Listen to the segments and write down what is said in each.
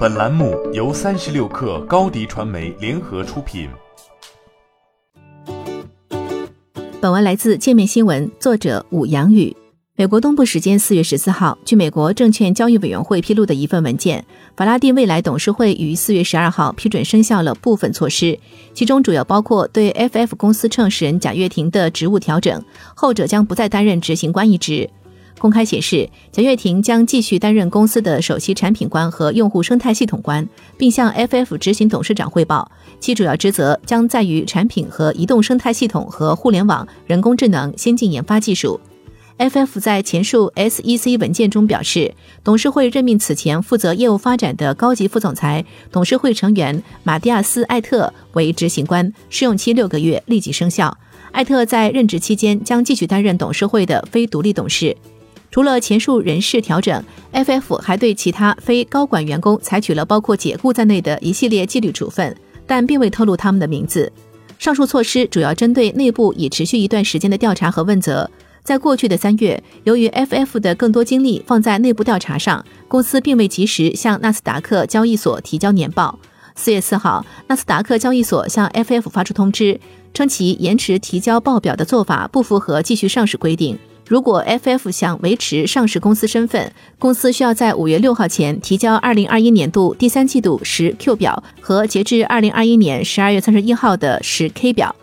本栏目由三十六氪高低传媒联合出品。本文来自界面新闻，作者武阳宇。美国东部时间四月十四号，据美国证券交易委员会披露的一份文件，法拉第未来董事会于四月十二号批准生效了部分措施，其中主要包括对 FF 公司创始人贾跃亭的职务调整，后者将不再担任执行官一职。公开显示，蒋跃亭将继续担任公司的首席产品官和用户生态系统官，并向 FF 执行董事长汇报。其主要职责将在于产品和移动生态系统和互联网、人工智能、先进研发技术。FF 在前述 SEC 文件中表示，董事会任命此前负责业务发展的高级副总裁、董事会成员马蒂亚斯·艾特为执行官，试用期六个月，立即生效。艾特在任职期间将继续担任董事会的非独立董事。除了前述人事调整，FF 还对其他非高管员工采取了包括解雇在内的一系列纪律处分，但并未透露他们的名字。上述措施主要针对内部已持续一段时间的调查和问责。在过去的三月，由于 FF 的更多精力放在内部调查上，公司并未及时向纳斯达克交易所提交年报。四月四号，纳斯达克交易所向 FF 发出通知，称其延迟提交报表的做法不符合继续上市规定。如果 FF 想维持上市公司身份，公司需要在五月六号前提交二零二一年度第三季度十 Q 表和截至二零二一年十二月三十一号的十 K 表。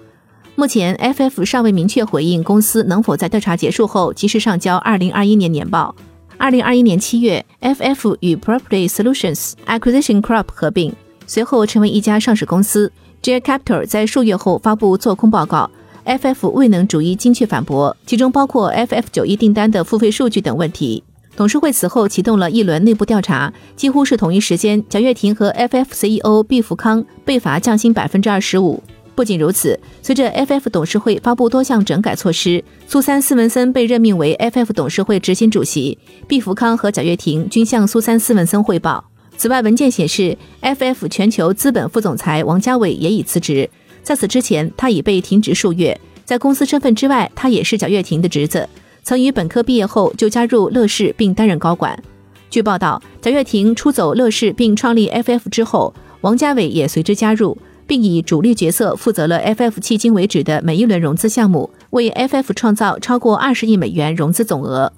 目前，FF 尚未明确回应公司能否在调查结束后及时上交二零二一年年报。二零二一年七月，FF 与 Property Solutions Acquisition Corp 合并，随后成为一家上市公司。J Capital 在数月后发布做空报告。FF 未能逐一精确反驳，其中包括 FF 九一订单的付费数据等问题。董事会此后启动了一轮内部调查，几乎是同一时间，贾跃亭和 FF CEO 毕福康被罚降薪百分之二十五。不仅如此，随着 FF 董事会发布多项整改措施，苏珊·斯文森被任命为 FF 董事会执行主席，毕福康和贾跃亭均向苏珊·斯文森汇报。此外，文件显示，FF 全球资本副总裁王家伟也已辞职。在此之前，他已被停职数月。在公司身份之外，他也是贾跃亭的侄子，曾于本科毕业后就加入乐视并担任高管。据报道，贾跃亭出走乐视并创立 FF 之后，王家伟也随之加入，并以主力角色负责了 FF 迄今为止的每一轮融资项目，为 FF 创造超过二十亿美元融资总额。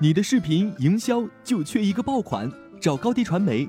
你的视频营销就缺一个爆款，找高低传媒。